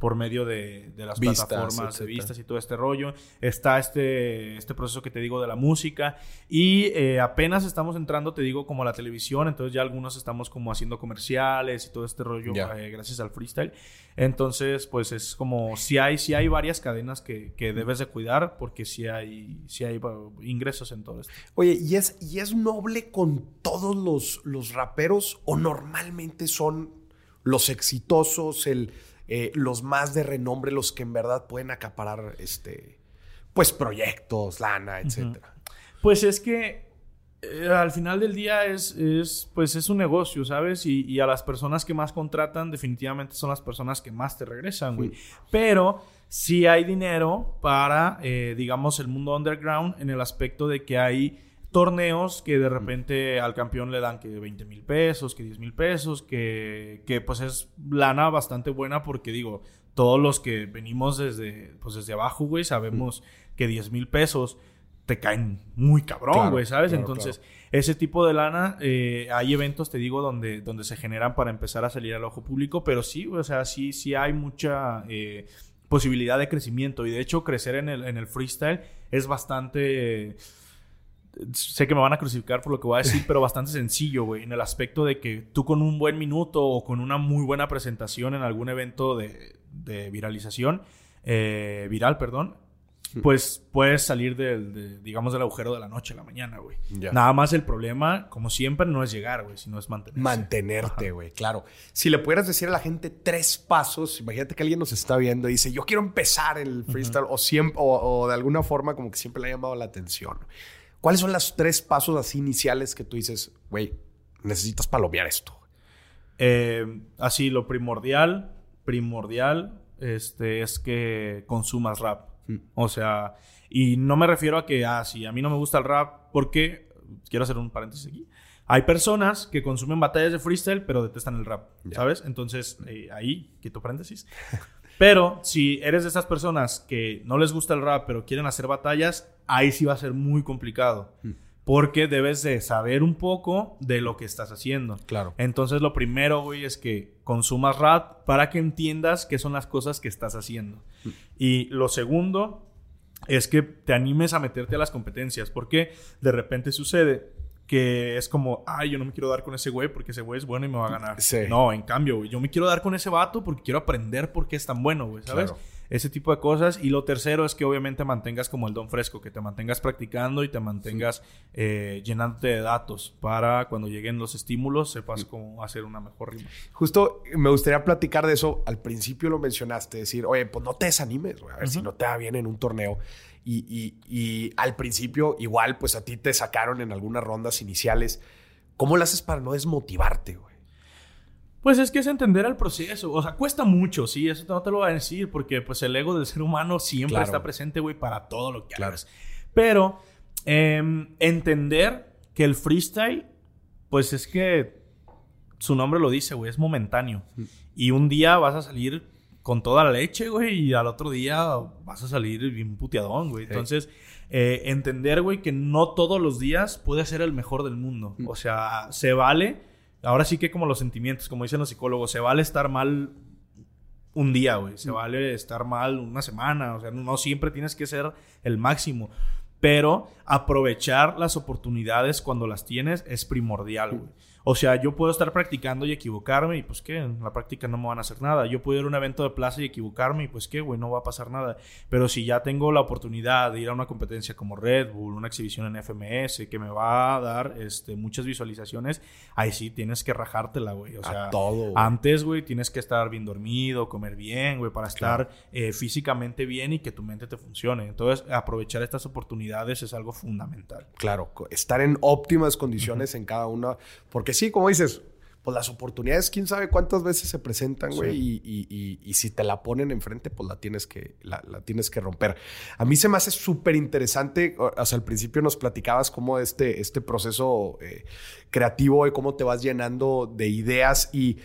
por medio de, de las Vistas, plataformas de etcétera. vistas y todo este rollo. Está este, este proceso que te digo de la música y eh, apenas estamos entrando, te digo, como a la televisión, entonces ya algunos estamos como haciendo comerciales y todo este rollo eh, gracias al freestyle. Entonces, pues es como si hay, si hay varias cadenas que, que debes de cuidar porque si hay, si hay ingresos en todo esto. Oye, ¿y es, ¿y es noble con todos los, los raperos o normalmente son los exitosos, el, eh, los más de renombre, los que en verdad pueden acaparar este, pues proyectos, lana, etcétera? Pues es que eh, al final del día es, es, pues es un negocio, ¿sabes? Y, y a las personas que más contratan definitivamente son las personas que más te regresan, güey. Pero sí hay dinero para, eh, digamos, el mundo underground en el aspecto de que hay torneos que de repente al campeón le dan que 20 mil pesos, que 10 mil pesos, que, que pues es lana bastante buena porque digo, todos los que venimos desde, pues desde abajo, güey, sabemos que 10 mil pesos te caen muy cabrón, Claro, güey, ¿sabes? claro, Entonces, ese tipo de lana, eh, hay eventos, te digo, donde, donde se generan para empezar a salir al ojo público, pero sí, o sea, sí, sí hay mucha eh, posibilidad de crecimiento. Y de hecho, crecer en el, en el freestyle es bastante. Sé que me van a crucificar por lo que voy a decir, pero bastante sencillo, güey. En el aspecto de que tú con un buen minuto o con una muy buena presentación en algún evento de, de viralización, eh, viral, perdón, pues puedes salir del, de, digamos, del agujero de la noche a la mañana, güey. Ya. Nada más el problema, como siempre, no es llegar, güey, sino es mantenerse. Mantenerte, güey, claro. Si le pudieras decir a la gente tres pasos, imagínate que alguien nos está viendo y dice, yo quiero empezar el freestyle o, siempre, o, o de alguna forma como que siempre le ha llamado la atención. ¿Cuáles son los tres pasos así iniciales que tú dices, güey, necesitas palomear esto? Eh, así, lo primordial, primordial, este, es que consumas rap. O sea, y no me refiero a que, ah, sí, a mí no me gusta el rap, porque, quiero hacer un paréntesis aquí, hay personas que consumen batallas de freestyle, pero detestan el rap, ¿sabes? Entonces, eh, ahí, quito paréntesis. Pero si eres de esas personas que no les gusta el rap, pero quieren hacer batallas, ahí sí va a ser muy complicado. Porque debes de saber un poco de lo que estás haciendo. Claro. Entonces, lo primero, güey, es que consumas rap para que entiendas qué son las cosas que estás haciendo. Y lo segundo es que te animes a meterte a las competencias. Porque de repente sucede que es como, ay, yo no me quiero dar con ese güey porque ese güey es bueno y me va a ganar. Sí. No, en cambio, güey, yo me quiero dar con ese vato porque quiero aprender por qué es tan bueno, güey, ¿sabes? Claro. Ese tipo de cosas. Y lo tercero es que obviamente mantengas como el don fresco, que te mantengas practicando y te mantengas eh, llenándote de datos para cuando lleguen los estímulos sepas cómo hacer una mejor rima. Justo me gustaría platicar de eso. Al principio lo mencionaste, decir, oye, pues no te desanimes, a ver si no te va bien en un torneo. Y, y, y al principio, igual, pues a ti te sacaron en algunas rondas iniciales. ¿Cómo lo haces para no desmotivarte, güey? Pues es que es entender el proceso. O sea, cuesta mucho, sí, eso no te lo voy a decir, porque pues el ego del ser humano siempre está presente, güey, para todo lo que claro. hagas. Pero em, entender que el freestyle, pues es que su nombre lo dice, güey, es momentáneo. Mm. Y un día vas a salir con toda la leche, güey, y al otro día vas a salir bien puteadón, güey. Entonces, eh, entender, güey, que no todos los días puede ser el mejor del mundo. Mm. O sea, se vale Ahora sí que como los sentimientos, como dicen los psicólogos, se vale estar mal un día, güey. Se mm. vale estar mal una semana. O sea, no siempre tienes que ser el máximo. Pero aprovechar las oportunidades cuando las tienes es primordial, güey. O sea, yo puedo estar practicando y equivocarme y pues qué, en la práctica no me van a hacer nada. Yo puedo ir a un evento de plaza y equivocarme y pues qué, güey, no va a pasar nada. Pero si ya tengo la oportunidad de ir a una competencia como Red Bull, una exhibición en FMS que me va a dar este, muchas visualizaciones, ahí sí tienes que rajártela, güey. O sea, todo, antes, güey, tienes que estar bien dormido, comer bien, güey, para estar eh, físicamente bien y que tu mente te funcione. Entonces, aprovechar estas oportunidades es algo fundamental. Claro, estar en óptimas condiciones en cada una, porque sí, como dices, pues las oportunidades, quién sabe cuántas veces se presentan, güey, y, si te la ponen enfrente, pues la tienes que, la, tienes que romper. A mí se me hace súper interesante, o sea, al principio nos platicabas cómo este, este proceso eh, creativo y cómo te vas llenando de ideas y,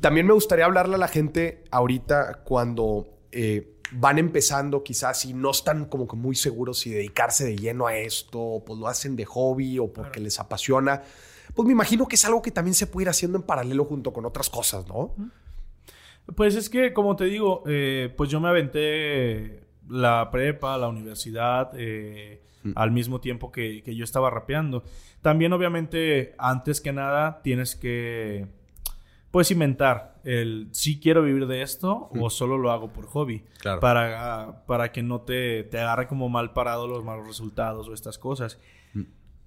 también me gustaría hablarle a la gente ahorita cuando... Eh, van empezando quizás y no están como que muy seguros si dedicarse de lleno a esto, o pues lo hacen de hobby o porque les apasiona pues me imagino que es algo que también se puede ir haciendo en paralelo junto con otras cosas, ¿no? Pues es que, como te digo, eh, pues yo me aventé la prepa, la universidad, eh, mm. al mismo tiempo que, yo estaba rapeando. También, obviamente, antes que nada, tienes que, pues, inventar el si quiero vivir de esto o mm. solo lo hago por hobby. Claro. Para, para que no te, te agarre como mal parado los malos resultados o estas cosas. Mm.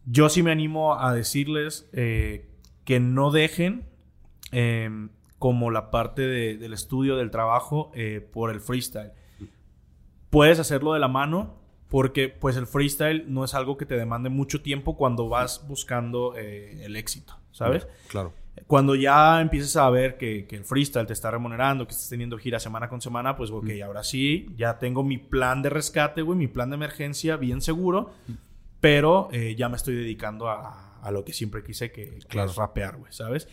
Yo sí me animo a decirles eh, que no dejen em, como la parte del estudio, del trabajo, eh, por el freestyle. Puedes hacerlo de la mano porque pues el freestyle no es algo que te demande mucho tiempo cuando vas buscando eh, el éxito, ¿sabes? Claro. Cuando ya empieces a ver que, el freestyle te está remunerando, que estás teniendo gira semana con semana, pues ok, ahora sí, ya tengo mi plan de rescate, güey, mi plan de emergencia bien seguro pero eh, ya me estoy dedicando a, a, lo que siempre quise, que, es rapear, güey, ¿sabes?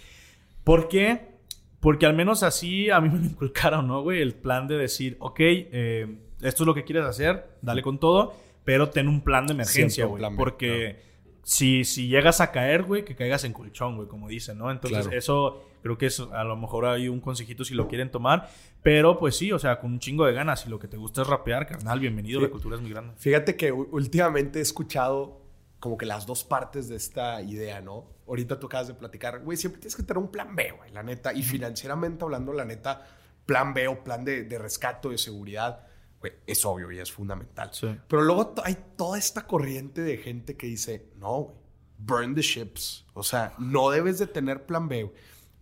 ¿Por qué? Porque al menos así a mí me inculcaron, ¿no, güey? El plan de decir, ok, eh, esto es lo que quieres hacer, dale con todo, pero ten un plan de emergencia, güey. Porque si, si llegas a caer, güey, que caigas en colchón, güey, como dicen, ¿no? Entonces, eso creo que es, a lo mejor hay un consejito si lo quieren tomar. Pero pues sí, o sea, con un chingo de ganas. Si lo que te gusta es rapear, carnal, bienvenido. La cultura es muy grande. Fíjate que últimamente he escuchado como que las dos partes de esta idea, ¿no? Ahorita tú acabas de platicar, güey, siempre tienes que tener un plan B, güey, la neta. Y financieramente hablando, la neta, plan B o plan de, de rescate de seguridad es obvio y es fundamental. Pero luego hay toda esta corriente de gente que dice, no, güey, burn the ships. O sea, no debes de tener plan B,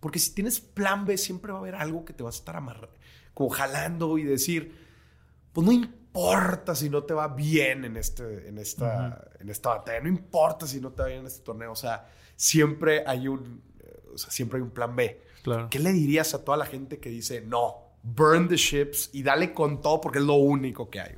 Porque si tienes plan B, siempre va a haber algo que te va a estar amarrando, como jalando y decir, pues no importa si no te va bien en, este, en, esta, en esta batalla, no importa si no te va bien en este torneo. O sea, siempre hay un, o sea, siempre hay un plan B. ¿Qué le dirías a toda la gente que dice, no, burn the ships y dale con todo porque es lo único que hay.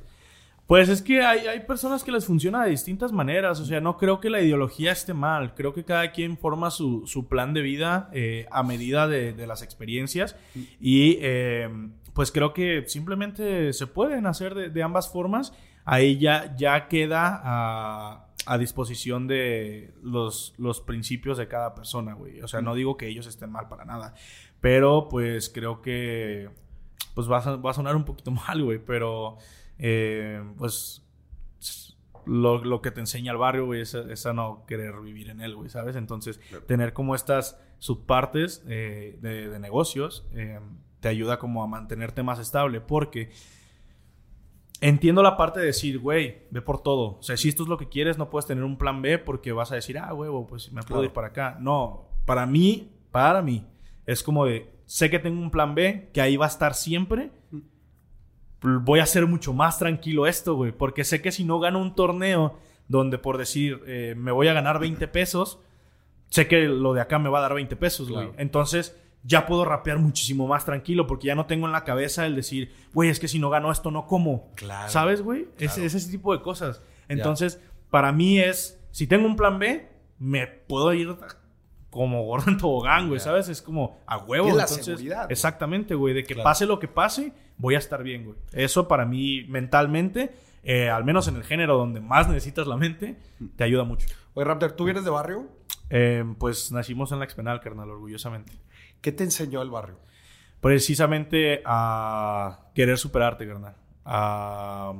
Pues es que hay, hay, personas que les funciona de distintas maneras. O sea, no creo que la ideología esté mal. Creo que cada quien forma su, su plan de vida eh, a medida de, de, las experiencias. Y eh, pues creo que simplemente se pueden hacer de, de ambas formas. Ahí ya, ya queda a, a, disposición de los, los principios de cada persona, güey. O sea, no digo que ellos estén mal para nada. Pero pues creo que pues va a, sonar un poquito mal, güey, pero eh, pues lo, lo, que te enseña el barrio, güey, es, a no querer vivir en él, güey, ¿sabes? Entonces, tener como estas subpartes eh, de, de, negocios eh, te ayuda como a mantenerte más estable, porque entiendo la parte de decir, güey, ve por todo. O sea, si esto es lo que quieres, no puedes tener un plan B porque vas a decir, ah, huevo, pues me puedo Claro. ir para acá. No, para mí, para mí, es como de, sé que tengo un plan B, que ahí va a estar siempre. Voy a hacer mucho más tranquilo esto, güey, porque sé que si no gano un torneo donde, por decir, eh, me voy a ganar 20 pesos, sé que lo de acá me va a dar 20 pesos, güey. Claro. Entonces, ya puedo rapear muchísimo más tranquilo porque ya no tengo en la cabeza el decir, güey, es que si no gano esto, no como. Claro. ¿Sabes, güey? Claro. es ese tipo de cosas. Entonces, para mí es, si tengo un plan B, me puedo ir como gordo en tobogán, güey. ¿sabes? Es como a huevo. Tienes la Entonces, seguridad. Exactamente, güey, de que Claro. pase lo que pase, voy a estar bien, güey. Eso para mí, mentalmente, eh, al menos en el género donde más necesitas la mente, te ayuda mucho. Oye, Raptor, ¿tú vienes de barrio? Eh, pues nacimos en la expenal, carnal, orgullosamente. ¿Qué te enseñó el barrio? Precisamente a querer superarte, carnal. A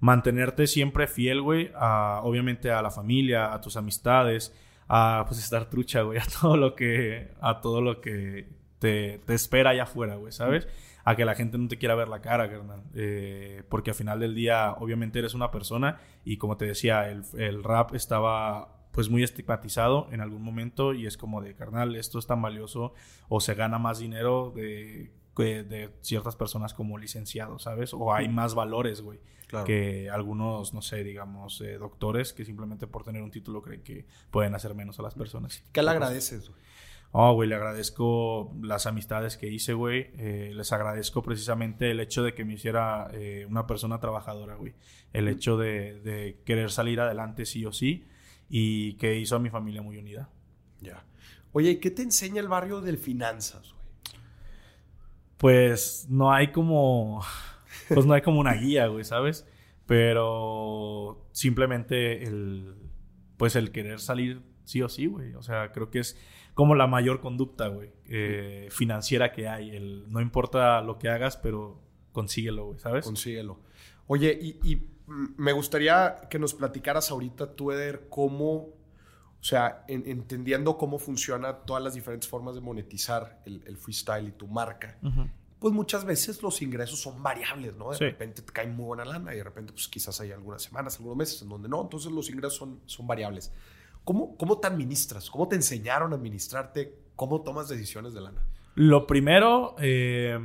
mantenerte siempre fiel, güey. A, obviamente a la familia, a tus amistades. A pues estar trucha, güey. A todo lo que, a todo lo que te, te espera allá afuera, güey, ¿sabes? A que la gente no te quiera ver la cara, carnal. Eh, porque al final del día, obviamente eres una persona. Y como te decía, el, el rap estaba pues muy estigmatizado en algún momento y es como de carnal, esto es tan valioso o se gana más dinero de, de ciertas personas como licenciados, ¿sabes? O hay más valores, güey, Claro. que algunos, no sé, digamos, eh, doctores que simplemente por tener un título creen que pueden hacer menos a las personas. ¿Qué le agradeces? güey? Oh, güey, le agradezco las amistades que hice, güey. Eh, les agradezco precisamente el hecho de que me hiciera eh, una persona trabajadora, güey. El hecho de, de querer salir adelante sí o sí y que hizo a mi familia muy unida. Ya. Oye, ¿y qué te enseña el barrio del finanzas, güey? Pues no hay como. Pues no hay como una guía, güey, ¿sabes? Pero simplemente el. Pues el querer salir sí o sí, güey. O sea, creo que es como la mayor conducta, güey, eh, financiera que hay. El no importa lo que hagas, pero consíguelo, güey, ¿sabes? Consíguelo. Oye, y, y, me gustaría que nos platicaras ahorita, tú, Eder, cómo, o sea, en- entendiendo cómo funciona todas las diferentes formas de monetizar el, el freestyle y tu marca, pues muchas veces los ingresos son variables, ¿no? De Sí. repente te cae muy buena lana y de repente, pues quizás hay algunas semanas, algunos meses en donde no, entonces los ingresos son, son variables. ¿Cómo, ¿Cómo te administras? ¿Cómo te enseñaron a administrarte? ¿Cómo tomas decisiones de lana? Lo primero, eh,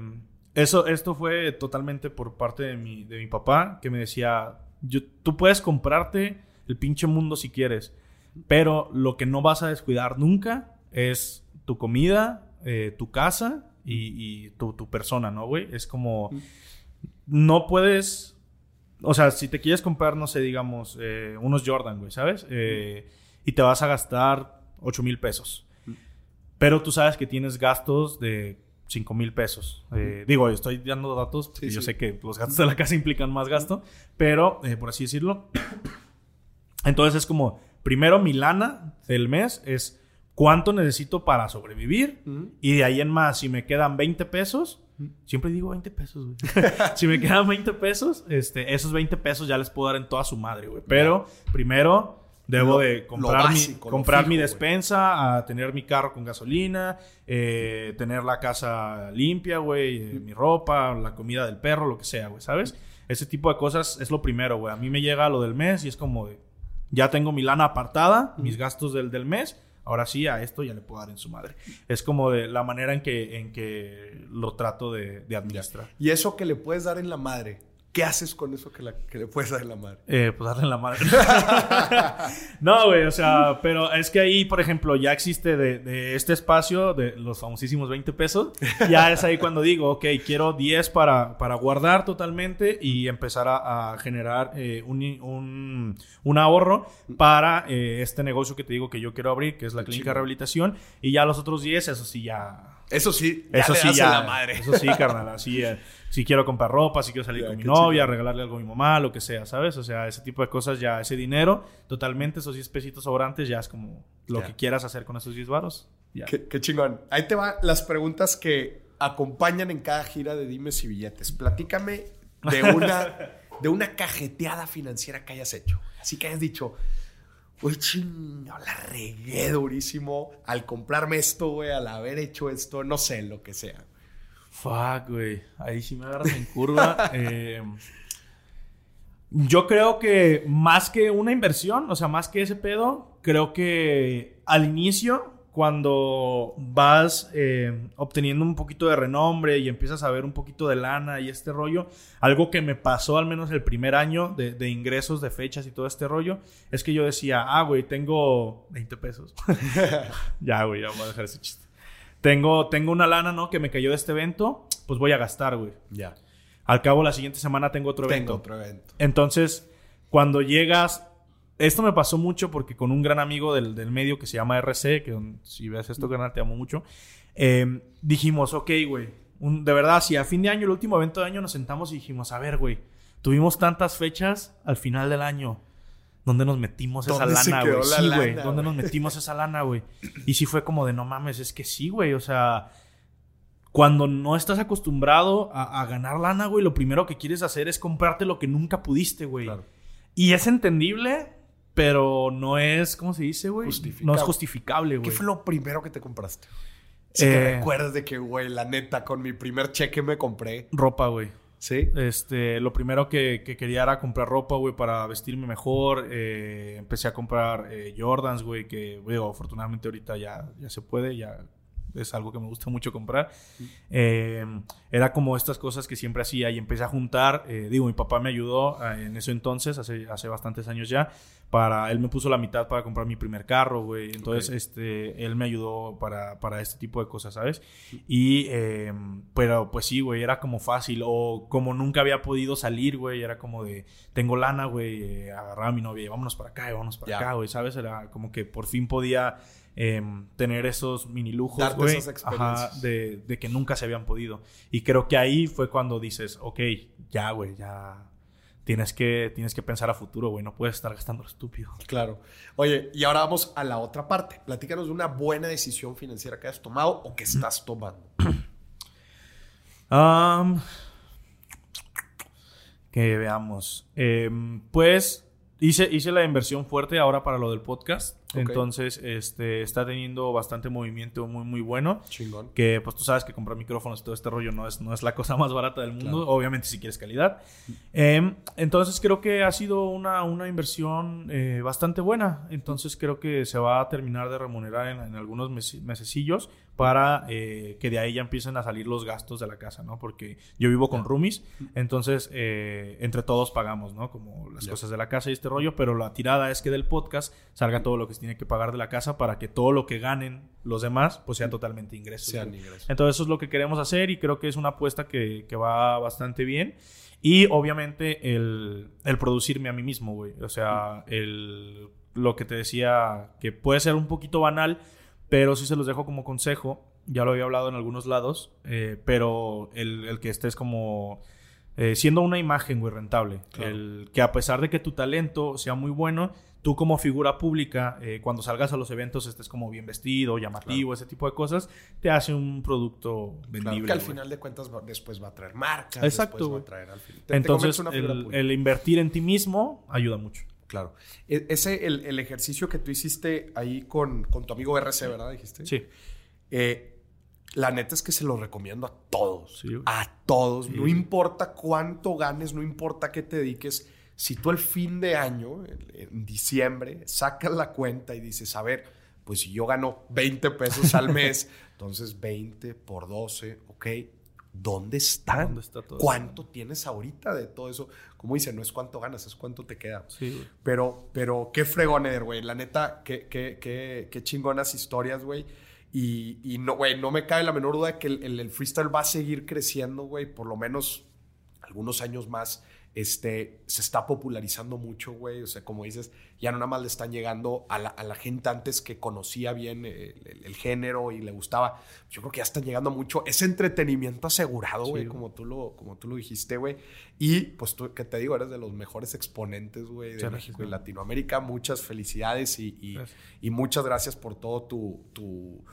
eso, esto fue totalmente por parte de mi, de mi papá, que me decía, yo, tú puedes comprarte el pinche mundo si quieres, pero lo que no vas a descuidar nunca es tu comida, eh, tu casa y, y tu, tu persona, ¿no, güey? Es como, no puedes, o sea, si te quieres comprar, no sé, digamos, eh, unos Jordan, güey, ¿sabes? Eh, y te vas a gastar 8 mil pesos. Pero tú sabes que tienes gastos de 5 mil pesos. Eh, digo, estoy dando datos Sí, yo sí. sé que los gastos de la casa implican más gasto, pero eh, por así decirlo. Entonces es como, primero mi lana del mes es cuánto necesito para sobrevivir y de ahí en más, si me quedan 20 pesos, siempre digo 20 pesos, güey. si me quedan 20 pesos, este, esos 20 pesos ya les puedo dar en toda su madre, güey. Pero primero debo Lo- de comprar, básico, mi, comprar fijo, mi despensa, a tener mi carro con gasolina, eh, tener la casa limpia, güey, eh, mi ropa, la comida del perro, lo que sea, güey, ¿sabes? Ese tipo de cosas es lo primero, güey. A mí me llega lo del mes y es como de, ya tengo mi lana apartada, mis gastos del, del mes. Ahora sí, a esto ya le puedo dar en su madre. Es como de la manera en que, en que lo trato de, de administrar. Y eso que le puedes dar en la madre, ¿qué haces con eso que, la- que le puedes dar en la madre? Eh, pues darle en la madre. no, güey, o sea, pero es que ahí, por ejemplo, ya existe de, de este espacio, de los famosísimos 20 pesos, ya es ahí cuando digo, ok, quiero 10 para, para guardar totalmente y empezar a, a generar eh, un, un, un ahorro para eh, este negocio que te digo que yo quiero abrir, que es la clínica de rehabilitación, y ya los otros 10, eso sí ya... Eso sí, ya Eso le sí, das ya. la madre. Eso sí, carnal. Así, eh, si quiero comprar ropa, si quiero salir Ya, con mi novia, chingón. regalarle algo a mi mamá, lo que sea, ¿sabes? O sea, ese tipo de cosas ya, ese dinero, totalmente, esos 10 pesitos sobrantes, ya es como lo Ya. que quieras hacer con esos 10 varos. Ya. Qué, qué chingón. Ahí te van las preguntas que acompañan en cada gira de Dimes y Billetes. Platícame de una, de una cajeteada financiera que hayas hecho. Así que hayas dicho, güey, chingo, la regué durísimo al comprarme esto, güey, al haber hecho esto, no sé, lo que sea. Fuck, güey. Ahí sí me agarras en curva. Eh, Yo creo que más que una inversión, o sea, más que ese pedo, creo que al inicio, cuando vas eh, obteniendo un poquito de renombre y empiezas a ver un poquito de lana y este rollo, algo que me pasó al menos el primer año de, de ingresos, de fechas y todo este rollo, es que yo decía, ah, güey, tengo 20 pesos. ya, güey, ya voy a dejar ese chiste. Tengo, tengo una lana, ¿no? Que me cayó de este evento, pues voy a gastar, güey. Ya. Al cabo, la siguiente semana tengo otro evento. Tengo otro evento. Entonces, cuando llegas, esto me pasó mucho porque con un gran amigo del, del medio que se llama RC, que si ves esto, canal, te amo mucho, eh, dijimos, ok, güey, de verdad, si a fin de año, el último evento de año, nos sentamos y dijimos, a ver, güey, tuvimos tantas fechas al final del año. ¿Dónde nos metimos esa ¿Dónde se lana, güey? la Sí, güey. ¿Dónde nos metimos esa lana, güey? Y sí fue como de, no mames, es que sí, güey. O sea, cuando no estás acostumbrado a, a ganar lana, güey, lo primero que quieres hacer es comprarte lo que nunca pudiste, güey. Claro. Y es entendible, pero no es, ¿cómo se dice, güey? No es justificable, güey. ¿Qué fue lo primero que te compraste? Si Eh, te recuerdas de que, güey, la neta, con mi primer cheque me compré. Ropa, güey. ¿Sí? Este, lo primero que, que quería era comprar ropa, güey, para vestirme mejor. Eh, empecé a comprar eh, Jordans, güey, que, güey, afortunadamente ahorita ya, ya se puede, ya es algo que me gusta mucho comprar. Eh, era como estas cosas que siempre hacía y empecé a juntar. eh, digo, mi papá me ayudó eh, en eso entonces, hace, hace bastantes años ya. Para, él me puso la mitad para comprar mi primer carro, güey. Entonces, este, él me ayudó para, para este tipo de cosas, ¿sabes? Y, eh, pero pues sí, güey, era como fácil. O como nunca había podido salir, güey, era como de, tengo lana, güey, eh, agarraba a mi novia y vámonos para acá, vámonos para Ya. acá, güey, ¿sabes? Era como que por fin podía eh, tener esos mini lujos, Darte esas Ajá, de, de que nunca se habían podido. Y creo que ahí fue cuando dices, ok, ya, güey, ya. Tienes que, tienes que pensar a futuro, güey. No puedes estar gastando lo estúpido. Claro. Oye, y ahora vamos a la otra parte. Platícanos de una buena decisión financiera que has tomado o que estás tomando. Que veamos. Em, pues hice, hice la inversión fuerte ahora para lo del podcast. Entonces, este, está teniendo bastante movimiento muy, muy bueno. Chingón. Que pues tú sabes que comprar micrófonos y todo este rollo no es, no es la cosa más barata del mundo. Claro. Obviamente si quieres calidad. Em, entonces creo que ha sido una, una inversión eh, bastante buena. Entonces creo que se va a terminar de remunerar en, en algunos mes- mesecillos para eh, que de ahí ya empiecen a salir los gastos de la casa, ¿no? Porque yo vivo con roomies, entonces eh, entre todos pagamos, ¿no? Como las Ya. cosas de la casa y este rollo, pero la tirada es que del podcast salga todo lo que se tiene que pagar de la casa para que todo lo que ganen los demás pues sea totalmente ingresos. Sean ingresos. Entonces eso es lo que queremos hacer y creo que es una apuesta que, que va bastante bien. Y obviamente el, el producirme a mí mismo, güey. O sea, el, lo que te decía, que puede ser un poquito banal, pero sí se los dejo como consejo. Ya lo había hablado en algunos lados, eh, pero el, el que estés como eh, siendo una imagen, güey, rentable. Claro. El que a pesar de que tu talento sea muy bueno, tú como figura pública, eh, cuando salgas a los eventos estés como bien vestido, llamativo, ese tipo de cosas, te hace un producto vendible. Claro, que al final de cuentas va- después va a traer marcas. Exacto, después va a traer al fin. te- Entonces, el invertir en ti mismo ayuda mucho. Claro. E- Ese, el, el ejercicio que tú hiciste ahí con, con tu amigo RC, ¿verdad? Dijiste. Sí. Eh, la neta es que se lo recomiendo a todos. Sí, a todos. Sí, no importa cuánto ganes, no importa qué te dediques. Si tú el fin de año, en diciembre, sacas la cuenta y dices, a ver, pues si yo gano 20 pesos al mes, entonces 20 por 12, ok. ¿Dónde están? ¿Dónde está todo? ¿Cuánto tienes ahorita de todo eso? Como dice, no es cuánto ganas, es cuánto te queda. Sí, güey. Pero, pero qué fregón, Eder, güey. La neta, qué, qué, qué, qué chingonas historias, güey. Y, y no, güey, no me cabe la menor duda de que el, el- el freestyle va a seguir creciendo, güey. Por lo menos algunos años más. Este, se está popularizando mucho, güey. O sea, como dices, ya no nada más le están llegando a la, a la gente antes que conocía bien el, el- el género y le gustaba. Yo creo que ya están llegando mucho. Es entretenimiento asegurado, güey, como, tú lo, como tú lo dijiste, güey. Y pues tú, que te digo, eres de los mejores exponentes, güey, de México y. Latinoamérica. Muchas felicidades y, y- y muchas gracias por todo tu, tu,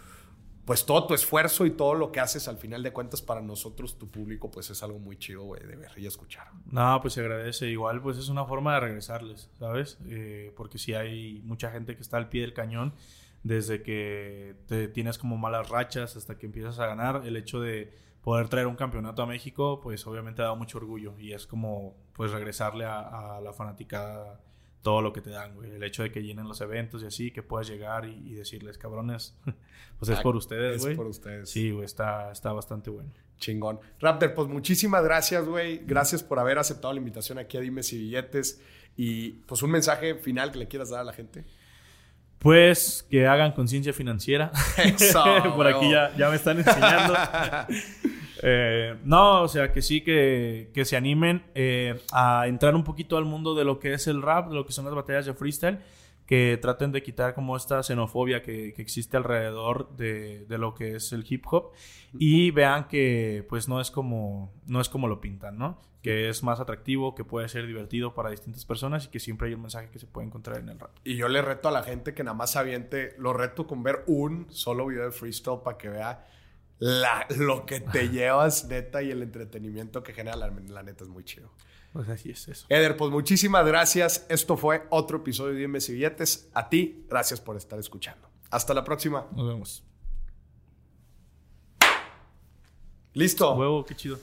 pues todo tu esfuerzo y todo lo que haces al final de cuentas para nosotros, tu público, pues es algo muy chido, güey, de ver y escuchar. No, pues se agradece. Igual, pues es una forma de regresarles, ¿sabes? Eh, porque si hay mucha gente que está al pie del cañón desde que te tienes como malas rachas hasta que empiezas a ganar. El hecho de poder traer un campeonato a México, pues obviamente da mucho orgullo y es como pues regresarle a, a la fanática todo lo que te dan, güey. El hecho de que llenen los eventos y así, que puedas llegar y, decirles, cabrones, pues es ah, por ustedes, güey. Es por ustedes. Sí, güey, está, está bastante bueno. Chingón. Raptor, pues muchísimas gracias, güey. Gracias por haber aceptado la invitación aquí a Dime si Billetes. Y pues un mensaje final que le quieras dar a la gente. Pues que hagan conciencia financiera. Eso, por aquí ya, ya me están enseñando. Eh, no, o sea, que sí, que, que se animen eh, a entrar un poquito al mundo de lo que es el rap, de lo que son las batallas de freestyle, que traten de quitar como esta xenofobia que, que existe alrededor de, de, lo que es el hip hop y vean que pues no es como, no es como lo pintan, ¿no? Que es más atractivo, que puede ser divertido para distintas personas y que siempre hay un mensaje que se puede encontrar en el rap. Y yo le reto a la gente que nada más aviente, lo reto con ver un solo video de freestyle para que vea la, lo que te llevas, neta, y el entretenimiento que genera, la, neta, es muy chido. Pues así es eso. Eder, pues muchísimas gracias. Esto fue otro episodio de Dime si Billetes. A ti, gracias por estar escuchando. Hasta la próxima. Nos vemos. Listo. Huevo, qué chido.